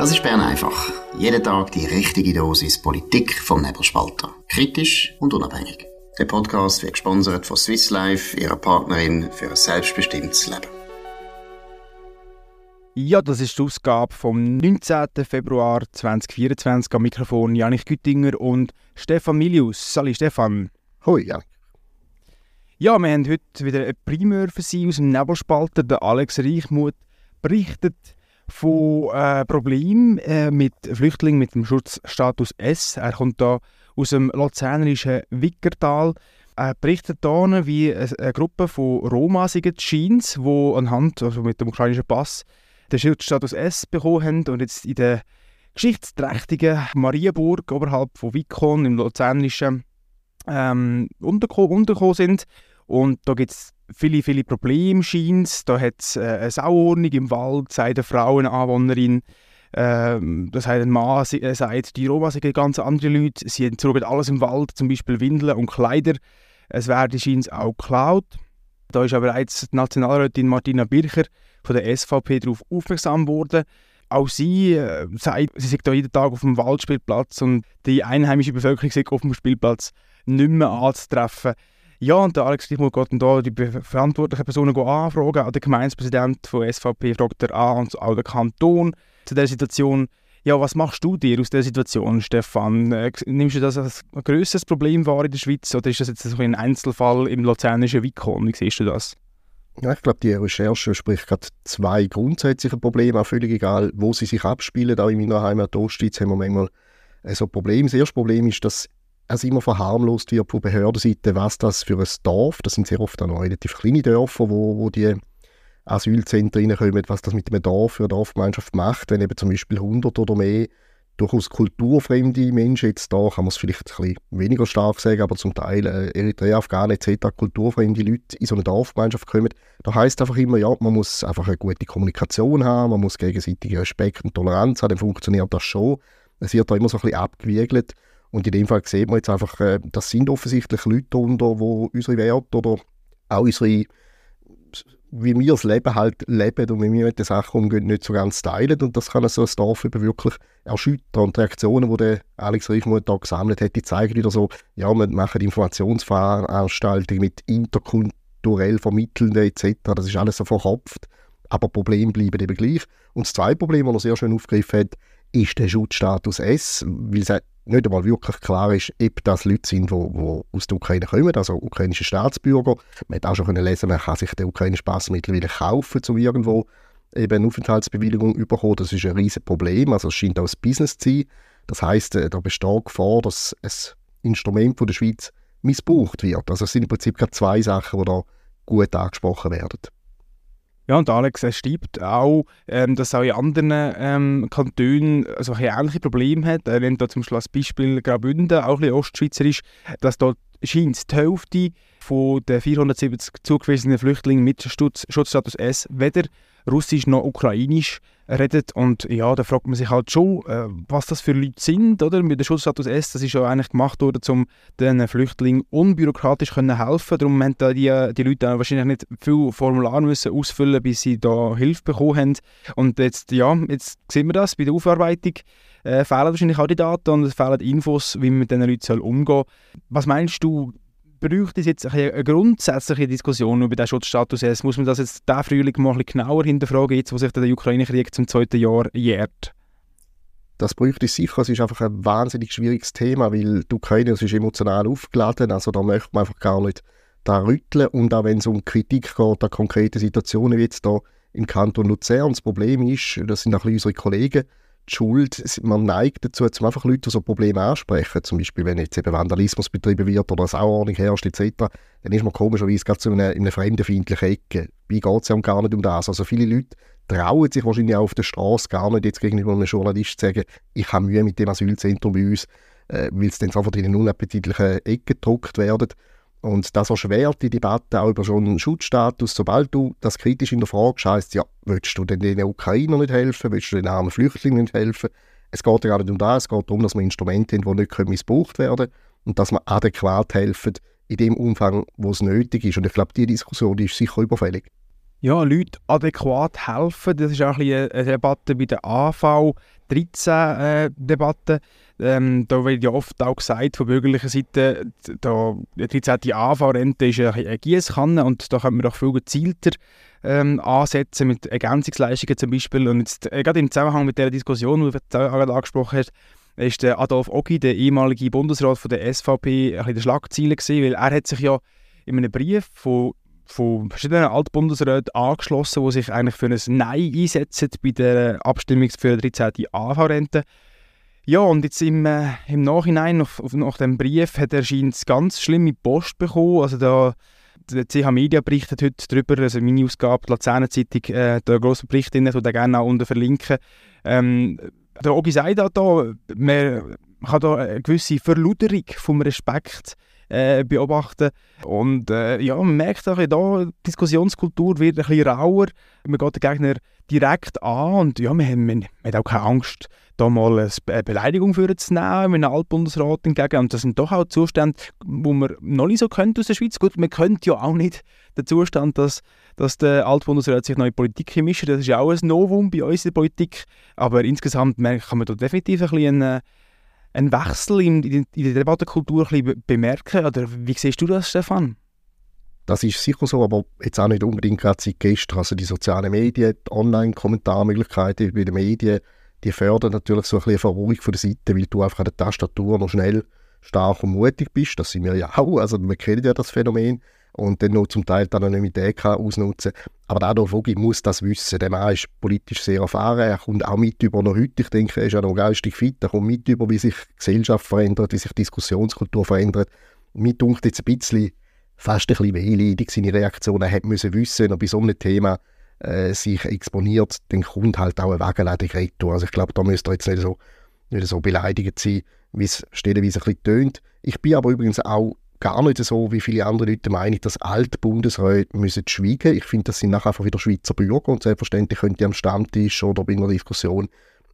Das ist Bern einfach. Jeden Tag die richtige Dosis Politik vom Nebelspalter. Kritisch und unabhängig. Der Podcast wird gesponsert von Swiss Life, ihrer Partnerin für ein selbstbestimmtes Leben. Ja, das ist die Ausgabe vom 19. Februar 2024 am Mikrofon Janik Güttinger und Stefan Milius. Salut Stefan. Hoi, ja. Ja, wir haben heute wieder ein Primär für Sie aus dem Nebelspalter. Der Alex Reichmuth berichtet von äh, Problemen äh, mit Flüchtlingen mit dem Schutzstatus S. Er kommt da aus dem luzernerischen Wickertal. Er berichtet hier, wie eine Gruppe von Roma sind, Jeans, die anhand, also mit dem ukrainischen Pass, den Schutzstatus S bekommen haben und jetzt in der geschichtsträchtigen Marienburg oberhalb von Vikon im luzernischen ähm, untergekommen sind. Und da gibt es viele, viele Probleme, scheint Da hat es äh, eine Sauordnung im Wald, sagt eine Frau, eine Anwohnerin. Ähm, das heißt, ein Mann äh, sagt, die Roma sind ganz andere Leute. Sie entsorgen alles im Wald, zum Beispiel Windeln und Kleider. Es werden scheint auch geklaut. Da ist aber bereits die Nationalrätin Martina Bircher von der SVP darauf aufmerksam worden. Auch sie äh, sagt, sie sind jeden Tag auf dem Waldspielplatz und die einheimische Bevölkerung ist auf dem Spielplatz nicht mehr anzutreffen. Ja, und der Alex Stichmuth geht dann die verantwortlichen Personen anfragen. Auch der Gemeindepräsident von SVP fragt er an und auch der Kanton zu der Situation. Ja, was machst du dir aus der Situation, Stefan? Äh, nimmst du das als ein grösseres Problem wahr in der Schweiz oder ist das jetzt ein Einzelfall im luzernischen Vikon? Wie siehst du das? Ja, ich glaube, die Recherche spricht gerade zwei grundsätzliche Probleme, auch völlig egal, wo sie sich abspielen. Auch in meiner Heimat Ostschweiz haben wir manchmal äh, so Probleme. Das erste Problem ist, dass es immer verharmlost wird von Behördenseite, was das für ein Dorf, das sind sehr oft auch noch relativ kleine Dörfer, wo, wo die Asylzentren reinkommen, was das mit einem Dorf für eine Dorfgemeinschaft macht, wenn eben zum Beispiel 100 oder mehr durchaus kulturfremde Menschen, jetzt da kann man es vielleicht ein bisschen weniger stark sagen, aber zum Teil äh, Eritrea, Afghanen etc., kulturfremde Leute in so eine Dorfgemeinschaft kommen, da heißt einfach immer, ja, man muss einfach eine gute Kommunikation haben, man muss gegenseitige Respekt und Toleranz haben, dann funktioniert das schon. Es wird da immer so ein bisschen abgewiegelt und in dem Fall sieht man jetzt einfach, äh, das sind offensichtlich Leute darunter, die unsere Werte oder auch unsere, wie wir das Leben halt leben und wie wir mit den Sachen umgehen, nicht so ganz teilen. Und das kann so ein Dorf eben wirklich erschüttern. Und die Reaktionen, die Alex Reichmuth da gesammelt hat, die zeigen wieder so, ja, wir machen Informationsveranstaltungen mit interkulturell Vermittelnden etc. Das ist alles so verkopft. Aber Probleme bleiben eben gleich. Und das zweite Problem, das er sehr schön aufgegriffen hat, ist der Schutzstatus S, weil es nicht einmal wirklich klar ist, ob das Leute sind, die, aus der Ukraine kommen, also ukrainische Staatsbürger. Man hat auch schon lesen, man kann sich den ukrainischen Pass mittlerweile kaufen, um irgendwo eben eine Aufenthaltsbewilligung zu bekommen. Das ist ein riesiges Problem, also es scheint auch ein Business zu sein. Das heisst, äh, da besteht Gefahr, dass ein Instrument von der Schweiz missbraucht wird. Also es sind im Prinzip gerade zwei Sachen, die da gut angesprochen werden. Ja, und Alex er schreibt auch, ähm, dass auch in anderen ähm, Kantonen also ähnliche Probleme hat. Er nennt da zum als Beispiel Graubünden, auch ein bisschen ostschweizerisch, dass dort scheint die Hälfte von den 470 zugewiesenen Flüchtlingen mit Schutzstatus S weder Russisch noch Ukrainisch redet. Und ja, da fragt man sich halt schon, äh, was das für Leute sind, oder? Mit dem Schutzstatus S, das ist ja eigentlich gemacht worden, um den Flüchtlingen unbürokratisch können helfen. Darum haben die, die Leute wahrscheinlich nicht viel Formulare müssen ausfüllen, bis sie da Hilfe bekommen haben. Und jetzt, ja, jetzt sehen wir das bei der Aufarbeitung. Äh, fehlen wahrscheinlich auch die Daten und es fehlen Infos, wie man mit diesen Leuten umgehen soll. Was meinst du, bräuchte es jetzt eine grundsätzliche Diskussion über den Schutzstatus jetzt? Muss man das jetzt diesen Frühling mal ein genauer hinterfragen, jetzt wo sich der Ukraine-Krieg zum zweiten Jahr jährt? Das bräuchte es sicher. Es ist einfach ein wahnsinnig schwieriges Thema, weil die Ukraine ist emotional aufgeladen. Also da möchte man einfach gar nicht da rütteln. Und auch wenn es um Kritik geht an konkrete Situationen, wie jetzt da im Kanton Luzern, das Problem ist, das sind auch unsere Kollegen, Schuld, man neigt dazu, zum einfach Leute so Probleme ansprechen, zum Beispiel wenn jetzt eben Vandalismus betrieben wird oder Sauordnung herrscht etc., dann ist man komischerweise gerade zu einer, in einer fremdenfeindlichen Ecke. Wie geht es ja gar nicht um das. Also viele Leute trauen sich wahrscheinlich auch auf der Straße gar nicht jetzt gegenüber einem Journalist zu sagen, ich habe Mühe mit dem Asylzentrum bei uns, äh, weil es dann sofort in eine unappetitliche Ecke gedruckt werden. Und das erschwert die Debatte auch über schon einen Schutzstatus. Sobald du das kritisch in der Frage heisst, ja, willst du denn den Ukrainern nicht helfen, willst du den armen Flüchtlingen nicht helfen? Es geht ja gar nicht um das, es geht darum, dass wir Instrumente haben, die nicht missbraucht werden können und dass wir adäquat helfen in dem Umfang, wo es nötig ist. Und ich glaube, diese Diskussion die ist sicher überfällig. Ja, Leute adäquat helfen. Das ist auch ein eine Debatte bei der AV 13-Debatte. Äh, ähm, da wird ja oft auch gesagt von bürgerlicher Seite, da, die 13. AV-Rente ist eine Gießkanne und da könnte man doch viel gezielter ähm, ansetzen mit Ergänzungsleistungen zum Beispiel. Und jetzt, äh, gerade im Zusammenhang mit der Diskussion, die du gerade angesprochen hast, ist der Adolf Ogi, der ehemalige Bundesrat von der SVP, ein bisschen der Schlagziele gewesen, weil er hat sich ja in einem Brief von von verschiedenen Altbundesräten angeschlossen, die sich eigentlich für ein Nein einsetzen bei der Abstimmung für die 13. AV-Rente. Ja, und jetzt im, äh, im Nachhinein, nach, nach dem Brief, hat er ganz schlimme Post bekommen. Also da, der CH Media berichtet heute darüber, also meine Ausgabe, die Luzerner Zeitung, äh, der grosse Bericht, den ich gerne auch unten verlinken. Ähm, der Ogi sagt da, man kann da eine gewisse Verluderung vom Respekt äh, beobachten. Und äh, ja, man merkt auch, da, die Diskussionskultur wird ein bisschen rauer. Man geht den Gegner direkt an und ja, man, man, man hat auch keine Angst, da mal eine Beleidigung für zu nehmen, mit einem Altbundesrat entgegen. Und das sind doch auch Zustände, wo man noch nicht so könnte aus der Schweiz. Gut, man könnte ja auch nicht den Zustand, dass, dass der Altbundesrat sich neue Politik mischt. Das ist ja auch ein Novum bei uns in der Politik. Aber insgesamt kann man da definitiv ein bisschen einen, Wechsel in, in, in der Debattenkultur bemerken? Oder wie siehst du das, Stefan? Das ist sicher so, aber jetzt auch nicht unbedingt gerade seit gestern. Also die sozialen Medien, die Online-Kommentarmöglichkeiten bei den Medien, die fördern natürlich so ein bisschen Verruhung von der Seite, weil du einfach an der Tastatur noch schnell stark und mutig bist. Das sind wir ja auch. Also wir kennen ja das Phänomen und dann noch zum Teil die Anonymität ausnutzen Aber Adolf Ogi muss das wissen. Der Mann ist politisch sehr erfahren. Er kommt auch mit über noch heute. Ich denke, er ist ja noch geistig fit. Er kommt mit über, wie sich Gesellschaft verändert, wie sich Diskussionskultur verändert. Mir dunkt jetzt ein bisschen, fast ein bisschen wehleidig seine Reaktion. Er hätte müssen wissen, wenn er bei so einem Thema äh, sich exponiert, dann kommt halt auch ein Wagenladung retour. Also ich glaube, da müsste er jetzt nicht so, nicht so beleidigt sein, wie es stellenweise ein bisschen tönt. Ich bin aber übrigens auch gar nicht so, wie viele andere Leute meinen, dass alte Bundesräte müssen schweigen. Ich finde, das sind nachher einfach wieder Schweizer Bürger und selbstverständlich können die am Stammtisch oder bei einer Diskussion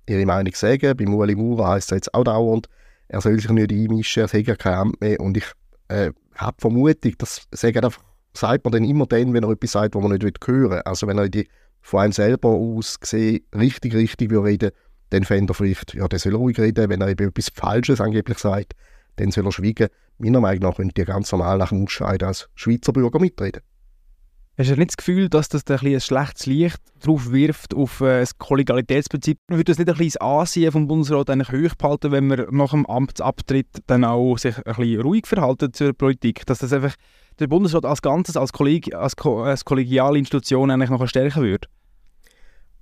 ihre Meinung sagen. Bei Ueli Maurer heisst es jetzt auch dauernd, er soll sich nicht einmischen, er hat ja kein Amt mehr und ich äh, habe Vermutung, das sagen einfach, sagt man dann immer dann, wenn er etwas sagt, was man nicht hören will. Also wenn er die von einem selber aus gesehen richtig, richtig will reden dann fände er vielleicht, ja, der soll ruhig reden. Wenn er eben etwas Falsches angeblich sagt, dann soll er schweigen meiner Meinung nach könnte ihr ganz normal nach dem Ausscheiden als Schweizer Bürger mitreden. Hast du nicht das Gefühl, dass das ein, ein schlechtes Licht drauf wirft auf äh, das Kollegialitätsprinzip? Würde das nicht ein bisschen Ansehen vom Bundesrat eigentlich hochhalten, wenn man nach dem Amtsabtritt dann auch sich ein bisschen ruhig verhalten zur Politik? Dass das einfach der Bundesrat als Ganzes, als, Kolleg als, als kollegiale Institution eigentlich noch stärken würde?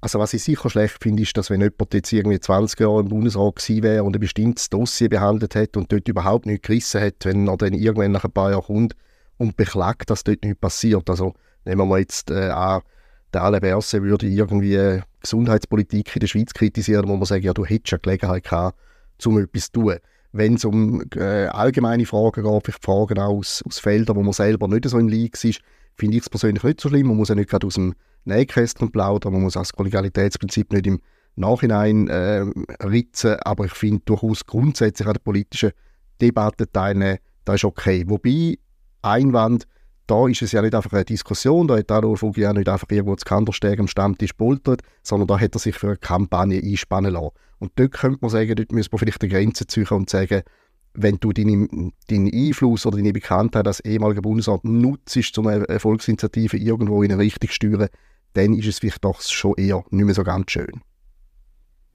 Also was ich sicher schlecht finde, ist, dass wenn jemand jetzt irgendwie 20 Jahre im Bundesrat gewesen wäre und ein bestimmtes Dossier behandelt hat und dort überhaupt nichts gerissen hat, wenn er dann irgendwann nach ein paar Jahren kommt und beklagt, dass dort nichts passiert. Also nehmen wir jetzt äh, an, der Alain Berset würde irgendwie Gesundheitspolitik in der Schweiz kritisieren, wo man sagt, ja, du hättest ja Gelegenheit gehabt, um etwas zu tun. Wenn es um äh, allgemeine Fragen geht, vielleicht Fragen aus, aus Feldern, wo man selber nicht so im League ist, finde ich es persönlich nicht so schlimm. Man muss ja nicht gerade aus dem Nähkästchen plaudern. Man muss das Kollegialitätsprinzip nicht im Nachhinein äh, ritzen, aber ich finde durchaus grundsätzlich an der politischen Debatte teilnehmen, das ist okay. Wobei, Einwand, da ist es ja nicht einfach eine Diskussion, da hat Adolf Ugi ja nicht einfach irgendwo zu Kandersteg am Stammtisch poltert, sondern da hat er sich für eine Kampagne einspannen lassen. Und dort könnte man sagen, dort müsste man vielleicht eine Grenze ziehen und sagen, wenn du deinen, deinen Einfluss oder deine Bekanntheit als ehemaliger Bundesrat nutzt, um eine Volksinitiative irgendwo in eine Richtung zu steuern, dann ist es vielleicht doch schon eher nicht mehr so ganz schön.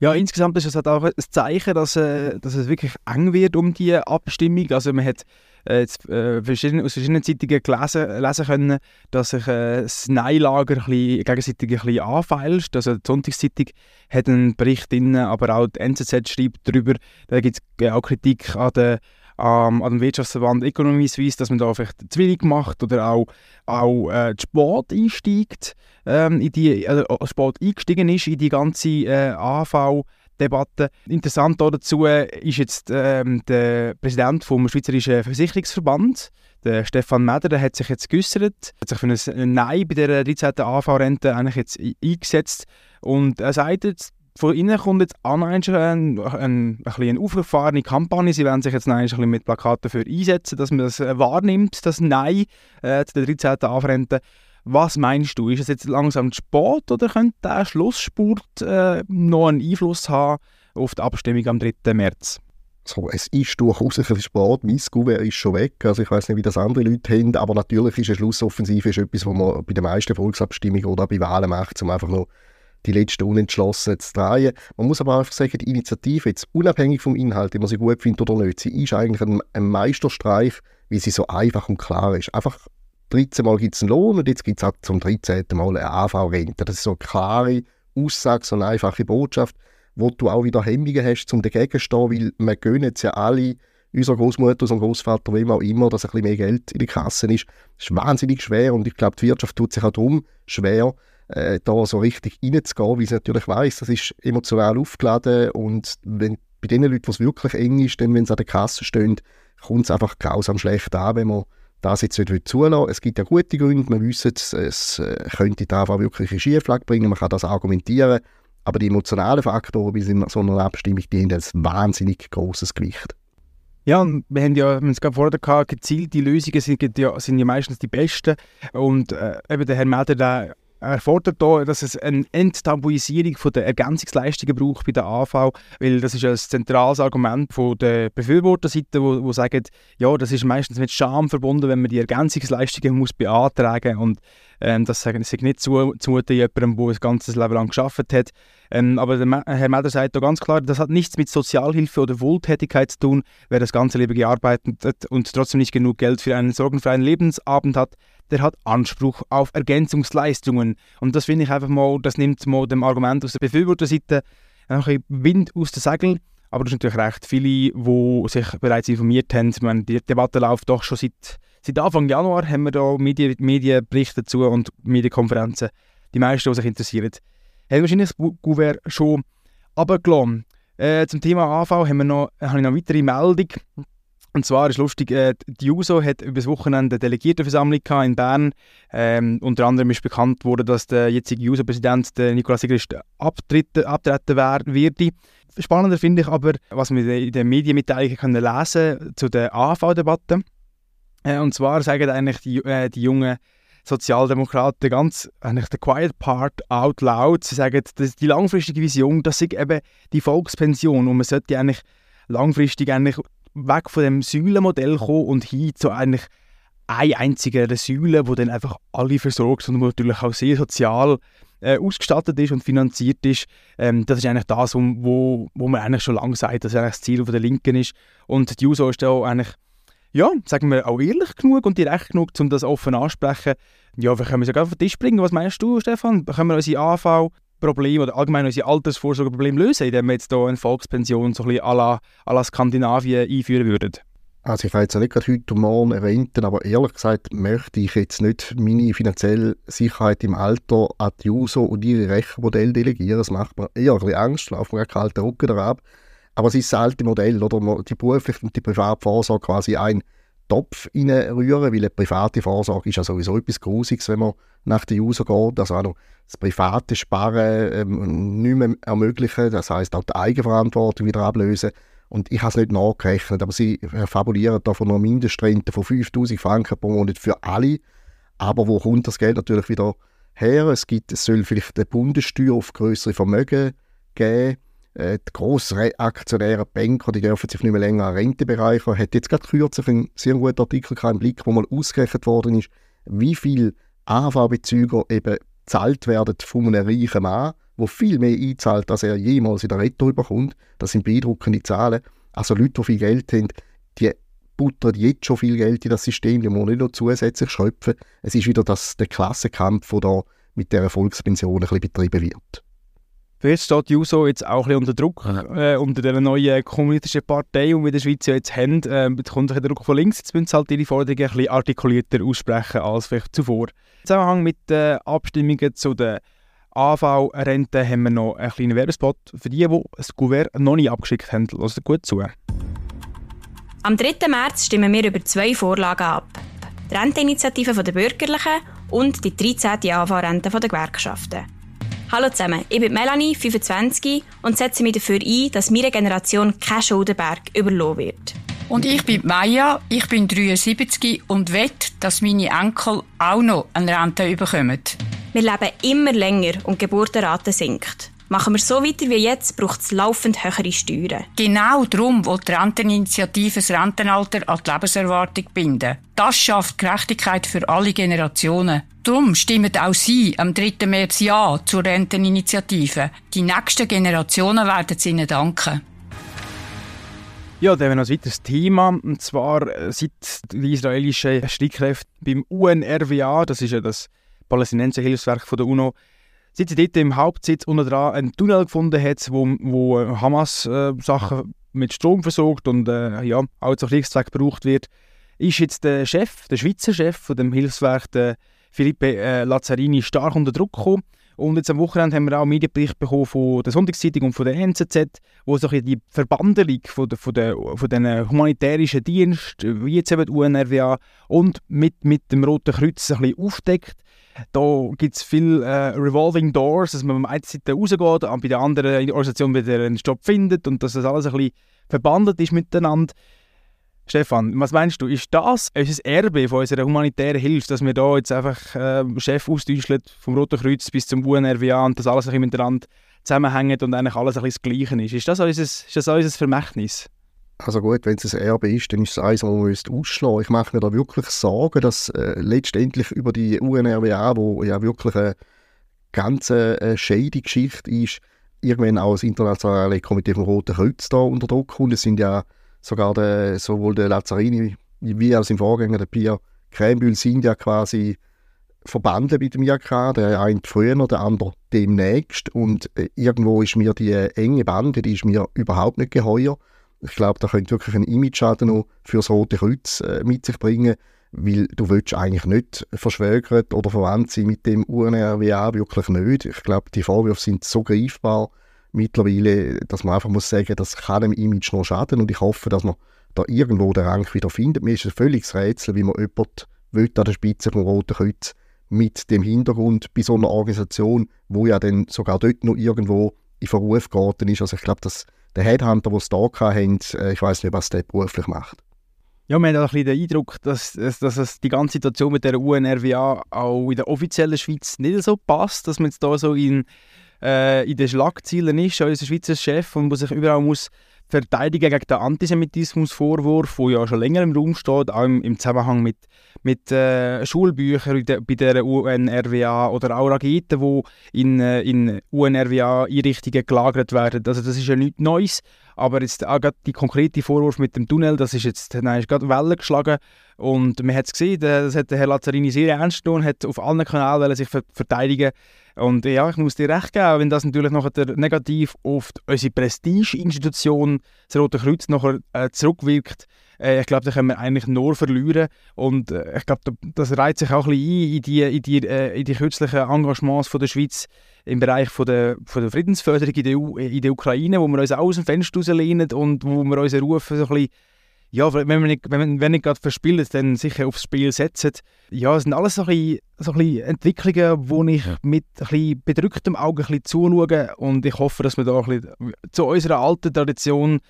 Ja, insgesamt ist es halt auch ein Zeichen, dass, äh, dass es wirklich eng wird um die Abstimmung. Also man hat äh, jetzt, äh, verschiedene, aus verschiedenen Zeitungen gelesen, lesen können, dass sich äh, das Nein-Lager gegenseitig ein bisschen anfeilscht. Also die Sonntagszeitung hat einen Bericht drin, aber auch die NZZ schreibt darüber, da gibt es auch Kritik an der ähm, an dem Wirtschaftsverband Economy Suisse, dass man da vielleicht zu wenig macht oder auch, auch äh, Sport einsteigt, ähm, in die, äh, Sport eingestiegen ist in die ganze äh, AV Debatte. Interessant dazu ist jetzt ähm, der Präsident vom Schweizerischen Versicherungsverband, der Stefan Meder, der hat sich jetzt geäußert, hat sich für ein Nein bei der 13. AV-Rente eigentlich jetzt eingesetzt und er sagt jetzt, von innen kommt jetzt an ein, ein, ein, eine aufgefahrene Kampagne. Sie werden sich jetzt ein bisschen mit Plakaten dafür einsetzen, dass man das äh, wahrnimmt, das Nein äh, zu der 13. Anrente. Was meinst du? Ist es jetzt langsam Sport oder könnte der Schlussspurt äh, noch einen Einfluss haben auf die Abstimmung am 3. März? So, es ist durchaus ein bisschen Sport. Mein Gouverne ist schon weg. Also ich weiß nicht, wie das andere Leute haben, aber natürlich ist eine Schlussoffensive ist etwas, was man bei den meisten Volksabstimmungen oder bei Wahlen macht, um einfach noch die letzten Unentschlossenen zu drehen. Man muss aber einfach sagen, die Initiative, jetzt unabhängig vom Inhalt, ob man sie gut findet oder nicht, sie ist eigentlich ein, ein Meisterstreich, wie sie so einfach und klar ist. Einfach 13 Mal gibt es einen Lohn und jetzt gibt es auch zum 13. Mal eine AV-Rente. Das ist so eine klare Aussage, so eine einfache Botschaft, wo du auch wieder Hemmungen hast, um dagegen zu stehen, weil wir gönnen es ja alle, unserer Großmutter, unserem Großvater, wem auch immer, dass ein bisschen mehr Geld in die Kasse ist. Das ist wahnsinnig schwer und ich glaube, die Wirtschaft tut sich auch darum schwer, äh, da so richtig reinzugehen, weil sie natürlich weiß, das ist emotional aufgeladen und wenn bei den Leuten, wo es wirklich eng ist, dann, wenn sie an der Kasse stehen, kommt es einfach grausam schlecht an, wenn man das jetzt nicht zulassen will. Es gibt ja gute Gründe, wir wissen, es, es äh, könnte da wirklich eine Schieflage bringen, man kann das argumentieren, aber die emotionalen Faktoren bei so einer Abstimmung, die haben ein wahnsinnig großes Gewicht. Ja, wir haben ja, wir es gerade vorher gehabt, gezielte Lösungen sind ja, sind ja meistens die besten. Und äh, eben der Herr Melder, der er fordert hier, dass es eine Enttabuisierung der Ergänzungsleistungen braucht bei der AV, weil das ist ein zentrales Argument von der Befürworterseite, wo, wo sagen, ja, das ist meistens mit Scham verbunden, wenn man die Ergänzungsleistungen muss beantragen muss. Ähm, das sagen sie nicht zu, zumuten jemandem, der ein ganzes Leben lang geschafft hat. Ähm, aber der Herr Melder sagt da ganz klar, das hat nichts mit Sozialhilfe oder Wohltätigkeit zu tun. Wer das ganze Leben gearbeitet hat und trotzdem nicht genug Geld für einen sorgenfreien Lebensabend hat, der hat Anspruch auf Ergänzungsleistungen. Und das finde ich einfach mal, das nimmt mal dem Argument aus der Befürworterseite ein bisschen Wind aus den Segeln. Aber das ist natürlich recht viele, die sich bereits informiert haben. Meine, die Debatte läuft doch schon seit, seit Anfang Januar, haben wir da Medien, Medienberichte dazu und Medienkonferenzen. Die meisten, die sich interessieren, haben wahrscheinlich das Gouverne schon runtergelassen. Äh, zum Thema AV haben wir noch, habe ich noch eine weitere Meldung. Und zwar ist lustig, äh, die JUSO hat über das Wochenende eine Delegiertenversammlung in Bern. Ähm, unter anderem ist bekannt worden, dass der jetzige JUSO-Präsident, Nikolaus Sigrist, abtreten, abtreten werde. Spannender finde ich aber, was wir in den Medienmitteilungen können lesen zu der AV-Debatte. Äh, und zwar sagen eigentlich die, äh, die jungen Sozialdemokraten ganz eigentlich der quiet part out loud. Sie sagen, dass die langfristige Vision, das ist eben die Volkspension und man sollte eigentlich langfristig eigentlich weg von dem Säulenmodell kommen und hin zu eigentlich eine einzige Säule, wo dann einfach alle versorgt und natürlich auch sehr sozial äh, ausgestattet ist und finanziert ist. Ähm, das ist eigentlich das, wo, wo man eigentlich schon lange sagt, dass eigentlich das Ziel der Linken ist. Und die USO ist da eigentlich, ja, sagen wir, auch ehrlich genug und direkt genug, um das offen ansprechen. Ja, wir können sogar auf den Tisch bringen. Was meinst du, Stefan? Können wir unsere AV Problem oder allgemein unsere Altersvorsorgeproblem lösen, indem wir jetzt hier eine Volkspension so ein bisschen à la, à la Skandinavien einführen würden? Also ich weiß jetzt nicht gerade heute und morgen Renten, aber ehrlich gesagt möchte ich jetzt nicht meine finanzielle Sicherheit im Alter an die USO und ihre Rechenmodelle delegieren. Das macht mir eher ein bisschen Angst, laufen mir kalten Rücken daran Aber es ist das alte Modell, oder die berufliche und die private Vorsorge quasi ein Topf reinrühren, weil eine private Vorsorge ist ja sowieso etwas Grusiges, wenn man nach der User geht. Also auch das private Sparen ähm, nicht mehr ermöglichen, das heißt auch die Eigenverantwortung wieder ablösen. Und ich habe es nicht nachgerechnet, aber sie fabulieren da von einer Mindestrente von 5000 Franken pro Monat für alle. Aber wo kommt das Geld natürlich wieder her? Es, gibt, es soll vielleicht eine Bundessteuer auf größere Vermögen geben äh, die grossaktionären Banker die dürfen sich nicht mehr länger an Rente bereichern. Hat jetzt gerade kürzlich einen sehr guten Artikel im Blick, wo mal ausgerechnet worden ist, wie viel AV-Bezüger eben gezahlt werden von einem reichen Mann, der viel mehr einzahlt, als er jemals in der Retto bekommt. Das sind beeindruckende Zahlen. Also Leute, die viel Geld haben, die buttern jetzt schon viel Geld in das System, die müssen nicht noch zusätzlich schöpfen. Es ist wieder das, der Klassenkampf, der da mit der Volkspension ein bisschen betrieben wird. Jetzt steht die JUSO jetzt auch ein bisschen unter Druck, äh, unter der neuen kommunistischen Partei, die wir in der Schweiz ja jetzt haben. Äh, jetzt kommt der Druck von links, jetzt müssen sie halt ihre Forderungen ein bisschen artikulierter aussprechen als vielleicht zuvor. Im Zusammenhang mit den Abstimmungen zu den AV-Renten haben wir noch einen kleinen Werbespot für die, die das Gouverne noch nicht abgeschickt haben. Hört gut zu. Am 3. März stimmen wir über zwei Vorlagen ab. Die Renteninitiative der Bürgerlichen und die 13. AV-Rente der Gewerkschaften. Hallo zusammen, ich bin Melanie, 25 und setze mich dafür ein, dass meine Generation kein Schuldenberg überlassen wird. Und ich bin Maya, ich bin 73 und wette, dass meine Enkel auch noch eine Rente bekommen. Wir leben immer länger und die Geburtenrate sinkt. Machen wir so weiter wie jetzt, braucht es laufend höhere Steuern. Genau darum will die Renteninitiative das Rentenalter an die Lebenserwartung binden. Das schafft Gerechtigkeit für alle Generationen. Darum stimmen auch Sie am 3. März Ja zur Renteninitiative. Die nächsten Generationen werden es Ihnen danken. Ja, dann haben wir noch ein weiteres Thema. Und zwar äh, seit die israelischen Streitkräfte beim UNRWA, das ist ja das palästinensische Hilfswerk von der UNO, seit sie dort im Hauptsitz unten dran einen Tunnel gefunden hat, wo, wo Hamas äh, Sachen mit Strom versorgt und äh, ja, auch zu Kriegszweck gebraucht wird, ist jetzt der Chef, der Schweizer Chef von dem Hilfswerk, der Filippe äh, Lazzarini, stark unter Druck gekommen. Und jetzt am Wochenende haben wir auch einen Medienbericht bekommen von der Sonntagszeitung und von der NZZ, wo so die Verbandelung von, der, von, der, von den humanitären Diensten, wie jetzt eben die UNRWA, und mit, mit dem Roten Kreuz ein bisschen aufdeckt. Da gibt es viele äh, Revolving Doors, dass man bei einer Seite rausgeht und bei der anderen Organisation wieder einen Job findet und dass das alles ein bisschen verbandelt ist miteinander. Stefan, was meinst du, ist das unser Erbe von unserer humanitären Hilfe, dass wir da jetzt einfach äh, Chef austauschen, vom Roten Kreuz bis zum UNRWA und das alles ein bisschen miteinander zusammenhängt und eigentlich alles ein bisschen das Gleiche ist? Ist das unser, ist das unser Vermächtnis? Also gut, wenn es ein Erbe ist, dann ist es eins, das man ausschlagen Ich mache mir da wirklich Sorgen, dass äh, letztendlich über die UNRWA, wo ja wirklich eine ganz äh, schädige Geschichte ist, irgendwann auch das internationale Komitee vom Roten Kreuz da unter Druck kommt. Es sind ja sogar der, sowohl der Lazzarini wie auch sein Vorgänger, der Pierre Krembühl, sind ja quasi verbunden mit dem IAK, der eine früher, der andere demnächst. Und äh, irgendwo ist mir die enge Bande, die ist mir überhaupt nicht geheuer. Ich glaube, da könnte wirklich ein Image-Schaden noch für das Rote Kreuz äh, mit sich bringen, weil du willst eigentlich nicht verschwägert oder verwandt sein mit dem UNRWA, wirklich nicht. Ich glaube, die Vorwürfe sind so greifbar, mittlerweile, dass man einfach muss sagen, das kann dem Image noch schaden und ich hoffe, dass man da irgendwo den Rang wieder findet. Mir ist ein völliges Rätsel, wie man jemand will an der Spitze vom Roten Kreuz mit dem Hintergrund bei so einer Organisation, wo ja dann sogar dort noch irgendwo in Verruf geraten ist. Also ich glaube, dass der Headhunter, der es hatten, äh, ich weiß nicht, was der beruflich macht. Ja, wir haben auch ein bisschen den Eindruck, dass, dass, dass die ganze Situation mit der UNRWA auch in der offiziellen Schweiz nicht so passt, dass man jetzt da so in äh, in den Schlagzeilen ist, unser Schweizer Chef, und muss sich überall muss verteidigen gegen den Antisemitismusvorwurf, der ja schon länger im Raum steht, auch im, Zusammenhang mit, mit äh, Schulbüchern bei der UNRWA oder auch Raketen, die in, äh, in UNRWA-Einrichtungen gelagert werden. Also das ist ja nichts Neues, aber jetzt auch die konkrete Vorwurf mit dem Tunnel, das ist jetzt nein, ist gerade Wellen geschlagen und man hat es gesehen, das hat Herr Lazzarini sehr ernst genommen, hat auf allen Kanälen sich verteidigen und ja, ich muss dir recht geben, wenn das natürlich nachher negativ auf unsere Prestigeinstitution, das Rote Kreuz, nachher äh, zurückwirkt, äh, ich glaube, da können wir eigentlich nur verlieren. Und äh, ich glaube, das reiht sich auch ein bisschen ein in die, in die, in die kürzlichen Engagements von der Schweiz im Bereich von der, von der Friedensförderung in der, in der Ukraine, wo wir uns auch aus dem Fenster rauslehnen und wo wir unseren Ruf so ein bisschen ja, wenn wir nicht, wenn, wenn nicht gerade verspielen, dann sicher aufs Spiel setzen. Ja, es sind alles so ein bisschen, so ein bisschen Entwicklungen, wo ich mit ein bisschen bedrücktem Auge ein bisschen zuschaue und ich hoffe, dass wir da ein bisschen zu unserer alten Tradition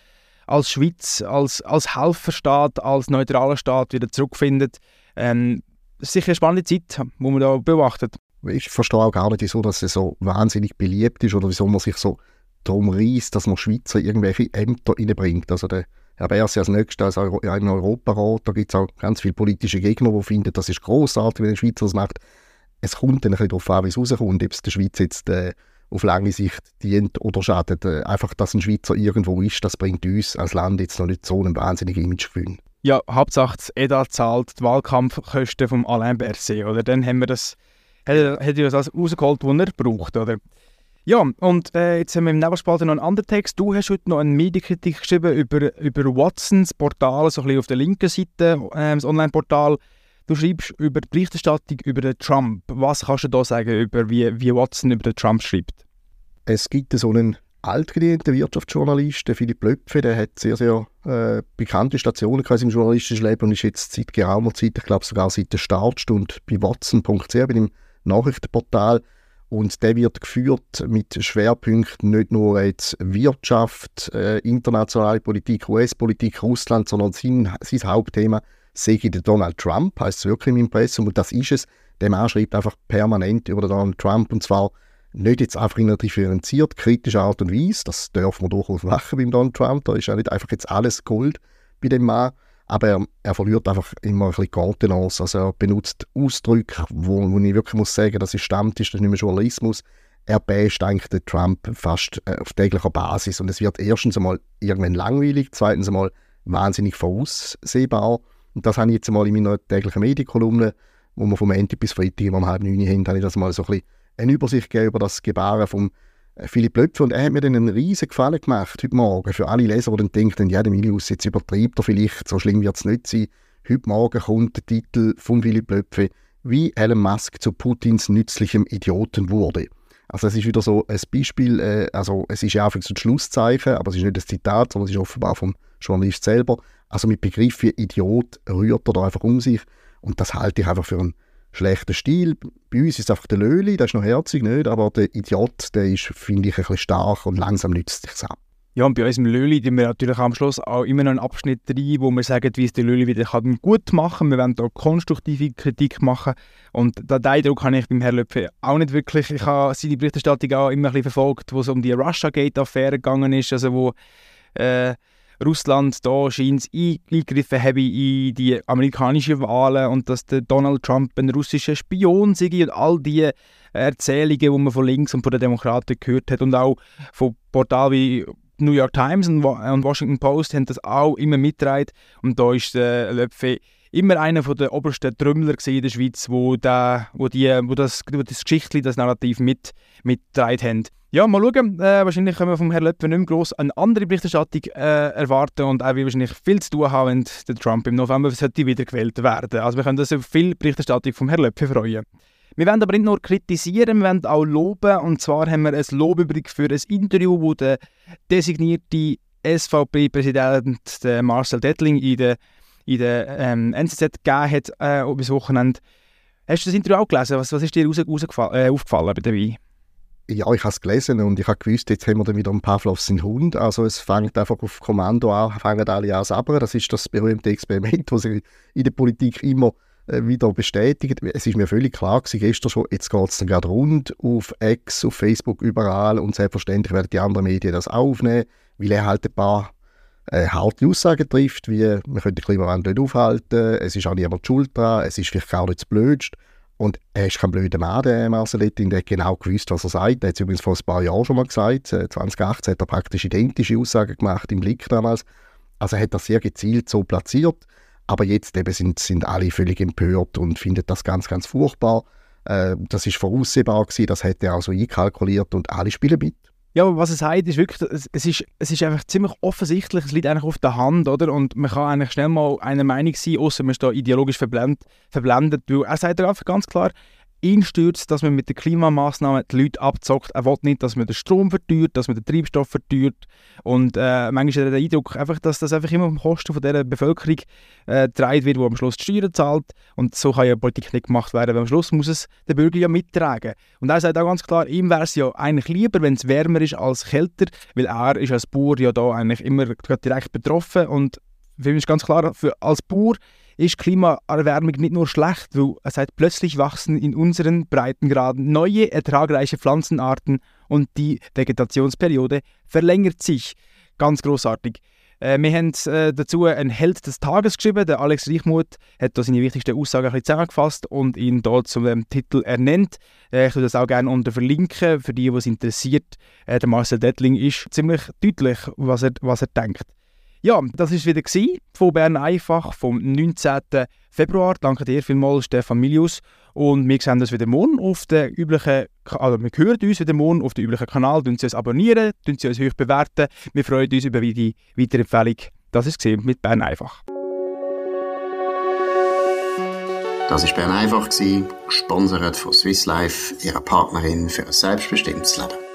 als Schweiz, als, als Helferstaat, als neutraler Staat wieder zurückfindet. Ähm, sicher eine spannende Zeit, die man da beobachtet. Ich verstehe auch gar nicht, wieso das so wahnsinnig beliebt ist oder wieso man sich so darum reißt, dass man Schweizer irgendwelche Ämter reinbringt. Also der aber erst als nächstes als Euro, im Europarat, da gibt es auch ganz viele politische Gegner, die finden, das ist großartig, wenn ein Schweizer das macht. Es kommt dann ein bisschen darauf an, wie es rauskommt, ob es der Schweiz jetzt äh, auf lange Sicht dient oder schadet. Äh, einfach, dass ein Schweizer irgendwo ist, das bringt uns als Land jetzt noch nicht so einen wahnsinnigen Imagegewinn. Ja, Hauptsache das EDA zahlt die Wahlkampfkosten von Alain Berset, oder? Dann haben wir das, hätte er das rausgeholt, was er braucht, oder? Ja, und äh, jetzt haben wir im Nebelspalter noch einen anderen Text. Du hast heute noch eine Medienkritik geschrieben über, über Watsons Portal, so ein bisschen auf der linken Seite, äh, das Online-Portal. Du schreibst über die Berichterstattung über den Trump. Was kannst du da sagen, über wie, wie Watson über den Trump schreibt? Es gibt so einen altgedienten Wirtschaftsjournalist, Philipp Löpfe, der hat sehr, sehr äh, bekannte Stationen im journalistischen Leben und ist jetzt seit geraumer Zeit, ich glaube sogar seit der Startstunde bei watson.ch, bei dem Nachrichtenportal Und der wird geführt mit Schwerpunkten nicht nur jetzt Wirtschaft, äh, internationale Politik, US-Politik, Russland, sondern sein, sein Hauptthema sehe ich den Donald Trump, heißt es wirklich im Impressum, und das ist es. Der Mann schreibt einfach permanent über Donald Trump und zwar nicht jetzt einfach in einer differenziert kritischer Art und Weise, das dürfen wir durchaus machen beim Donald Trump, da ist ja nicht einfach jetzt alles Gold bei dem Mann, aber er, er verliert einfach immer ein bisschen Kontenance, also er benutzt Ausdrücke, wo, wo ich wirklich muss sagen, das ist Stammtisch, ist nicht mehr Journalismus, er basht eigentlich den Trump fast äh, auf täglicher Basis. Und es wird erstens einmal irgendwann langweilig, zweitens einmal wahnsinnig voraussehbar. Und das habe ich jetzt einmal in meiner täglichen Medienkolumne, wo wir vom Montag bis Freitag um halb neun haben, habe ich das mal so ein bisschen eine Übersicht gegeben über das Gebaren äh, Philipp Löpfe und er hat mir dann einen riesen Gefallen gemacht heute Morgen für alle Leser, die dann denken, ja, der Milius, jetzt übertreibt er vielleicht, so schlimm wird es nicht sein. Heute Morgen kommt der Titel von Philipp Löpfe, wie Elon Musk zu Putins nützlichem Idioten wurde. Also es ist wieder so ein Beispiel, äh, also es ist ja so ein Schlusszeichen, aber es ist nicht ein Zitat, sondern es ist offenbar vom Journalist selber. Also mit Begriff wie Idiot rührt er da einfach um sich und das halte ich einfach für einen schlechten Stil. Bei uns ist es einfach der Löli, der ist noch herzig, nicht? aber der Idiot, der ist, finde ich, ein bisschen stark und langsam nützt sich ab. Ja, und bei uns im Löli tun wir natürlich am Schluss auch immer noch einen Abschnitt rein, wo wir sagen, wie es der Löli wieder kann gut machen kann. Wir wollen da konstruktive Kritik machen. Und den Eindruck habe ich beim Herrn Löpfe auch nicht wirklich. Ich habe seine Berichterstattung auch immer ein bisschen verfolgt, wo es um die Russiagate-Affäre gegangen ist, also wo äh, Russland da scheint eingegriffen habe in die amerikanischen Wahlen und dass der Donald Trump ein russischer Spion sei und all die Erzählungen, die man von links und von den Demokraten gehört hat und auch von Portalen wie New York Times und Washington Post haben das auch immer mitgetragen. Und da ist der Löpfe immer einer der obersten Trümmler in der Schweiz, wo, der, wo, die, wo das, wo das Geschichtli, das Narrativ mit, mitgetragen haben. Ja, mal schauen. Äh, wahrscheinlich können wir vom Herrn Löpfe nicht mehr gross eine andere Berichterstattung äh, erwarten und er will wahrscheinlich viel zu tun haben, wenn der Trump im November sollte wieder gewählt werden. Also wir können uns auf viel Berichterstattung vom Herrn Löpfe freuen. Wir wollen aber nicht nur kritisieren, wir wollen auch loben. Und zwar haben wir ein Lob übrig für ein Interview, wo der designierte SVP-Präsident Marcel Dettling in der, in der ähm, NZZ gegeben hat äh, das Wochenende. Hast du das Interview auch gelesen? Was, was ist dir raus, äh, aufgefallen dabei? Ja, ich habe es gelesen und ich habe gewusst, jetzt haben wir dann wieder einen Pavlov seinen Hund. Also es fängt einfach auf Kommando an, fangen alle an sabbern. Das ist das berühmte Experiment, das sich in der Politik immer äh, wieder bestätigt. Es ist mir völlig klar gewesen, gestern schon, jetzt geht es dann gerade rund auf X, auf Facebook, überall und selbstverständlich werden die anderen Medien das aufnehmen, weil er halt ein paar äh, harte Aussagen trifft, wie wir können den Klimawandel nicht aufhalten, es ist auch niemand schuld dran, es ist vielleicht gar nicht das Blödste. Und er ist kein blöder Mann, der Marceletti, der hat genau gewusst, was er sagt. Er hat es übrigens vor ein paar Jahren schon mal gesagt. 2018 äh, hat er praktisch identische Aussagen gemacht im Blick damals. Also er hat das sehr gezielt so platziert. Aber jetzt eben sind, sind alle völlig empört und finden das ganz, ganz furchtbar. Äh, das ist voraussehbar gewesen, das hätte er auch so einkalkuliert und alle spielen mit. Ja, aber was er sagt, ist wirklich, es, ist, es ist einfach ziemlich offensichtlich, es liegt eigentlich auf der Hand, oder? Und man kann eigentlich schnell mal einer Meinung sein, außer man ist da ideologisch verblendet, verblendet weil er sagt einfach ganz klar, ihn stürzt, dass man mit den Klimamaßnahmen die Leute abzockt. Er will nicht, dass man den Strom verteuert, dass man den Treibstoff verteuert. Und äh, manchmal hat er den Eindruck, einfach, dass das einfach immer am Kosten von der Bevölkerung äh, getragen wird, die am Schluss die Steuern zahlt. Und so kann ja Politik nicht gemacht werden, weil am Schluss muss es der Bürger ja mittragen. Und er sagt auch ganz klar, ihm wäre es ja eigentlich lieber, wenn es wärmer ist als kälter, weil er ist als Bauer ja da eigentlich immer direkt betroffen und für mich ist ganz klar, für, als Bauer ist Klimaerwärmung nicht nur schlecht, weil es sagt, plötzlich wachsen in unseren Breitengraden neue ertragreiche Pflanzenarten und die Vegetationsperiode verlängert sich. Ganz großartig. Äh, wir haben äh, dazu einen Held des Tages geschrieben. Der Alex Reichmuth hat da seine wichtigsten Aussagen ein bisschen zusammengefasst und ihn dort zum ähm, Titel ernannt. Äh, ich würde das auch gerne unter verlinken, für die, die es interessiert. Äh, der Marcel Dettling ist ziemlich deutlich, was er, was er denkt. Ja, das war wieder von Bern einfach vom 19. Februar. Danke dir vielmals, Stefan Milius. Und wir sehen uns wieder morgen auf der üblichen, also wir hören uns wieder morgen auf dem üblichen Kanal. Tun Sie uns abonnieren, tun Sie uns hoch bewerten. Wir freuen uns über die weitere Empfehlung. Das ist es mit Bern einfach. Das war Bern einfach, gesponsert von Swiss Life, ihrer Partnerin für ein selbstbestimmtes Leben.